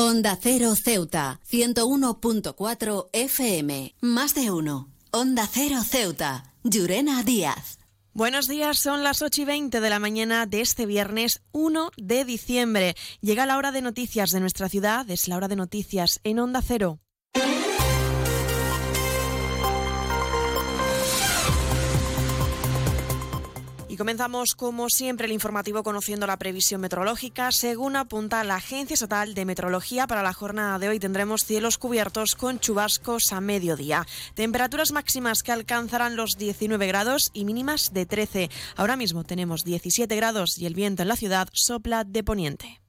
Onda Cero Ceuta, 101.4 FM. Más de uno. Onda Cero Ceuta. Llurena Díaz. Buenos días, son las 8 y 20 de la mañana de este viernes 1 de diciembre. Llega la hora de noticias de nuestra ciudad, es la hora de noticias en Onda Cero. Comenzamos, como siempre, el informativo conociendo la previsión meteorológica. Según apunta la Agencia Estatal de Meteorología, para la jornada de hoy tendremos cielos cubiertos con chubascos a mediodía. Temperaturas máximas que alcanzarán los 19 grados y mínimas de 13. Ahora mismo tenemos 17 grados y el viento en la ciudad sopla de poniente.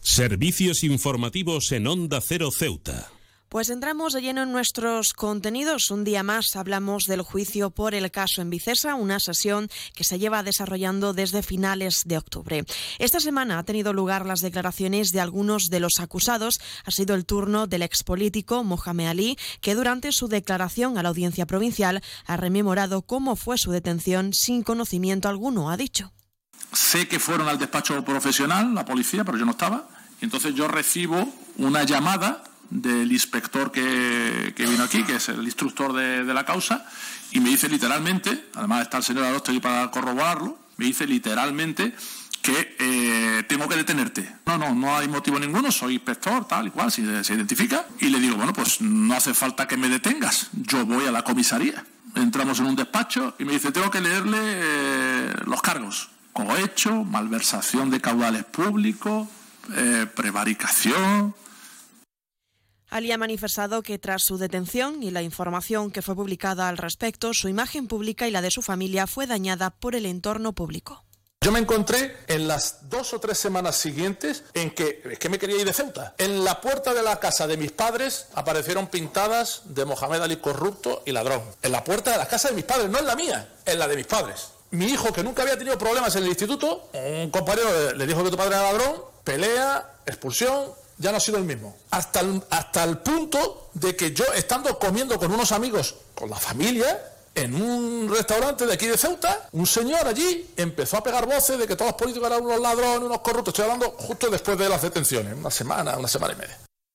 Servicios informativos en Onda Cero Ceuta. Pues entramos de lleno en nuestros contenidos. Un día más hablamos del juicio por el caso en Vicesa, una sesión que se lleva desarrollando desde finales de octubre. Esta semana ha tenido lugar las declaraciones de algunos de los acusados. Ha sido el turno del expolítico Mohamed Ali, que durante su declaración a la audiencia provincial ha rememorado cómo fue su detención sin conocimiento alguno, ha dicho. Sé que fueron al despacho profesional, la policía, pero yo no estaba. Entonces yo recibo una llamada del inspector que, vino aquí, que es el instructor de, la causa, y me dice literalmente, además está el señor Adosto ahí para corroborarlo, me dice literalmente que eh, tengo que detenerte. No, no, no hay motivo ninguno, soy inspector, tal y cual, si se identifica. Y le digo, bueno, pues no hace falta que me detengas, yo voy a la comisaría. Entramos en un despacho y me dice, tengo que leerle eh, los cargos. Cohecho, malversación de caudales públicos, eh, prevaricación, Ali ha manifestado que tras su detención y la información que fue publicada al respecto, su imagen pública y la de su familia fue dañada por el entorno público. Yo me encontré en las dos o tres semanas siguientes en que, es que me quería ir de Ceuta. En la puerta de la casa de mis padres aparecieron pintadas de Mohamed Ali corrupto y ladrón. En la puerta de la casa de mis padres, no en la mía, en la de mis padres. Mi hijo, que nunca había tenido problemas en el instituto, un compañero le dijo que tu padre era ladrón, pelea, expulsión, ya no ha sido el mismo. Hasta el, hasta el punto de que yo, estando comiendo con unos amigos, con la familia, en un restaurante de aquí de Ceuta, un señor allí empezó a pegar voces de que todos los políticos eran unos ladrones, unos corruptos. Estoy hablando justo después de las detenciones, una semana, una semana y media.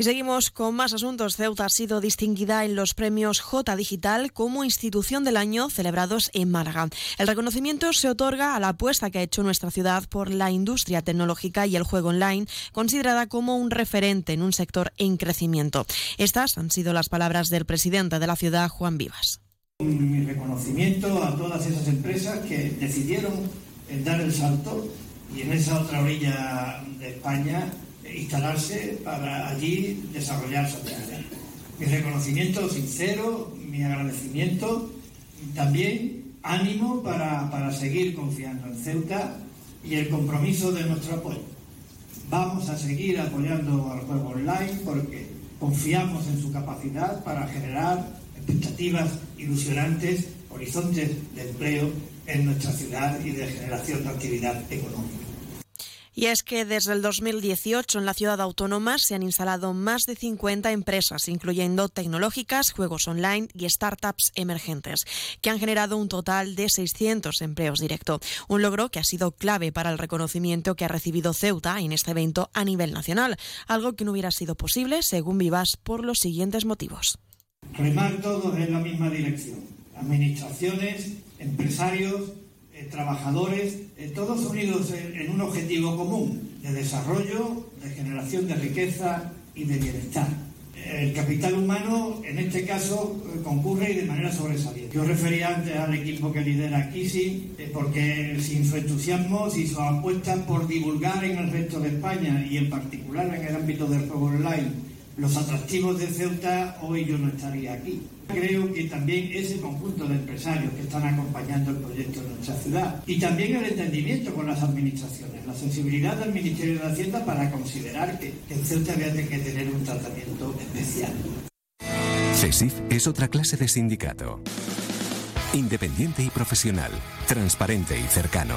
Y seguimos con más asuntos. Ceuta ha sido distinguida en los premios J Digital como institución del año celebrados en Málaga. El reconocimiento se otorga a la apuesta que ha hecho nuestra ciudad por la industria tecnológica y el juego online, considerada como un referente en un sector en crecimiento. Estas han sido las palabras del presidente de la ciudad, Juan Vivas. Mi reconocimiento a todas esas empresas que decidieron dar el salto y en esa otra orilla de España instalarse para allí desarrollar su actividad. Mi reconocimiento sincero, mi agradecimiento, también ánimo para, para seguir confiando en Ceuta y el compromiso de nuestro apoyo. Vamos a seguir apoyando al juego online porque confiamos en su capacidad para generar expectativas ilusionantes, horizontes de empleo en nuestra ciudad y de generación de actividad económica. Y es que desde el 2018 en la ciudad autónoma se han instalado más de 50 empresas, incluyendo tecnológicas, juegos online y startups emergentes, que han generado un total de 600 empleos directos. Un logro que ha sido clave para el reconocimiento que ha recibido Ceuta en este evento a nivel nacional, algo que no hubiera sido posible, según Vivas, por los siguientes motivos. Remar todos en la misma dirección. Administraciones, empresarios, eh, trabajadores, eh, todos unidos en, un objetivo común de desarrollo, de generación de riqueza y de bienestar. El capital humano, en este caso, eh, concurre y de manera sobresaliente. Yo refería antes al equipo que lidera Kisi, porque sin su entusiasmo, sin su apuesta por divulgar en el resto de España y en particular en el ámbito del juego online los atractivos de Ceuta, hoy yo no estaría aquí. Creo que también ese conjunto de empresarios que están acompañando el proyecto en nuestra ciudad y también el entendimiento con las administraciones, la sensibilidad del Ministerio de Hacienda para considerar que, que Ceuta había que tener un tratamiento especial. CESIF es otra clase de sindicato. Independiente y profesional, transparente y cercano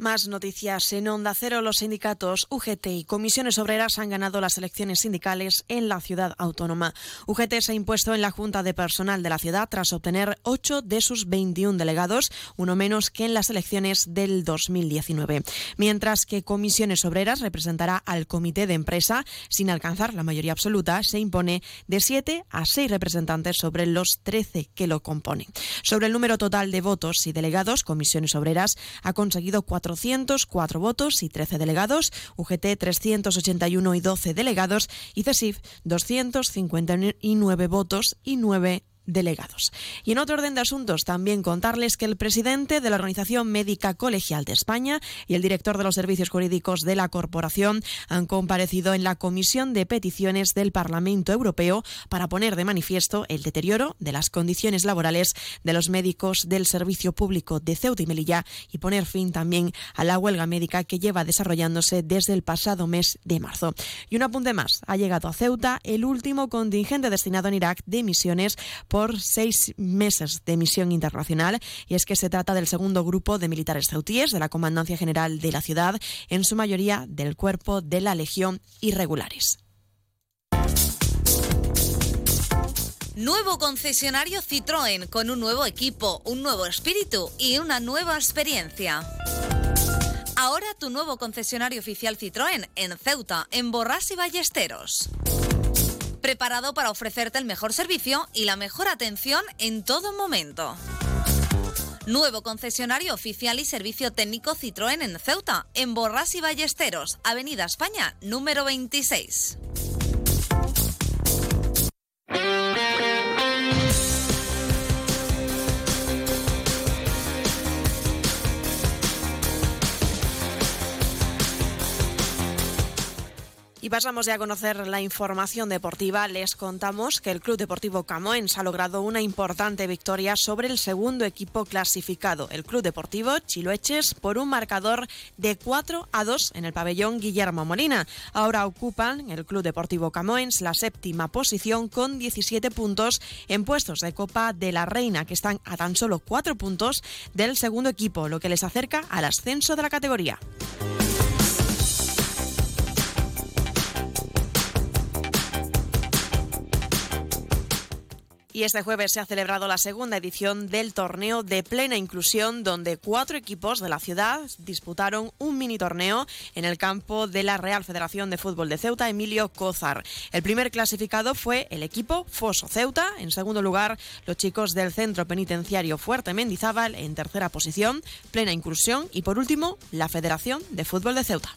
Más noticias en Onda Cero. Los sindicatos UGT y comisiones obreras han ganado las elecciones sindicales en la ciudad autónoma. UGT se ha impuesto en la Junta de Personal de la ciudad tras obtener 8 de sus 21 delegados, uno menos que en las elecciones del 2019. Mientras que comisiones obreras representará al comité de empresa sin alcanzar la mayoría absoluta, se impone de 7 a 6 representantes sobre los 13 que lo componen. Sobre el número total de votos y delegados, comisiones obreras ha conseguido 4 404 votos y 13 delegados, UGT 381 y 12 delegados y CESIF 259 votos y 9 delegados. Y en otro orden de asuntos, también contarles que el presidente de la Organización Médica Colegial de España y el director de los servicios jurídicos de la corporación han comparecido en la Comisión de Peticiones del Parlamento Europeo para poner de manifiesto el deterioro de las condiciones laborales de los médicos del servicio público de Ceuta y Melilla y poner fin también a la huelga médica que lleva desarrollándose desde el pasado mes de marzo. Y un apunte más, ha llegado a Ceuta el último contingente destinado en Irak de misiones por seis meses de misión internacional y es que se trata del segundo grupo de militares ceutíes de la Comandancia General de la ciudad, en su mayoría del cuerpo de la Legión Irregulares. Nuevo concesionario Citroën con un nuevo equipo, un nuevo espíritu y una nueva experiencia. Ahora tu nuevo concesionario oficial Citroën en Ceuta, en Borras y Ballesteros preparado para ofrecerte el mejor servicio y la mejor atención en todo momento. Nuevo concesionario oficial y servicio técnico Citroën en Ceuta, en Borras y Ballesteros, Avenida España, número 26. Pasamos ya a conocer la información deportiva. Les contamos que el Club Deportivo Camoens ha logrado una importante victoria sobre el segundo equipo clasificado, el Club Deportivo Chiloeches, por un marcador de 4 a 2 en el pabellón Guillermo Molina. Ahora ocupan el Club Deportivo Camoens la séptima posición con 17 puntos en puestos de Copa de la Reina, que están a tan solo 4 puntos del segundo equipo, lo que les acerca al ascenso de la categoría. Y este jueves se ha celebrado la segunda edición del torneo de plena inclusión, donde cuatro equipos de la ciudad disputaron un mini torneo en el campo de la Real Federación de Fútbol de Ceuta, Emilio Cózar. El primer clasificado fue el equipo Foso Ceuta. En segundo lugar, los chicos del Centro Penitenciario Fuerte Mendizábal en tercera posición, plena inclusión. Y por último, la Federación de Fútbol de Ceuta.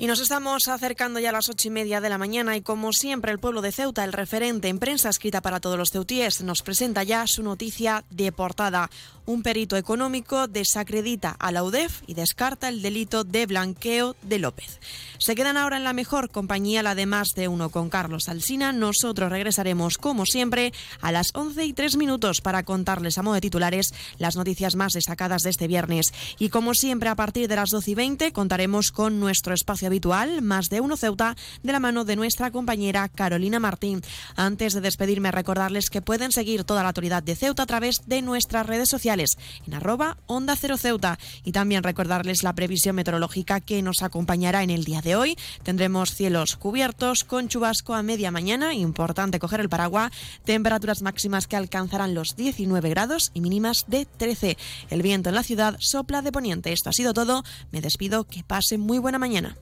Y nos estamos acercando ya a las ocho y media de la mañana y como siempre el pueblo de Ceuta, el referente en prensa escrita para todos los ceutíes, nos presenta ya su noticia de portada. Un perito económico desacredita a la UDEF y descarta el delito de blanqueo de López. Se quedan ahora en la mejor compañía, la de más de uno con Carlos Alsina. Nosotros regresaremos como siempre a las once y tres minutos para contarles a modo de titulares las noticias más destacadas de este viernes. Y como siempre a partir de las doce y veinte contaremos con nuestro espacio habitual, más de uno Ceuta, de la mano de nuestra compañera Carolina Martín. Antes de despedirme, recordarles que pueden seguir toda la autoridad de Ceuta a través de nuestras redes sociales, en arroba Onda Cero Ceuta. Y también recordarles la previsión meteorológica que nos acompañará en el día de hoy. Tendremos cielos cubiertos con chubasco a media mañana, importante coger el paraguas, temperaturas máximas que alcanzarán los 19 grados y mínimas de 13. El viento en la ciudad sopla de poniente. Esto ha sido todo. Me despido. Que pase muy buena mañana.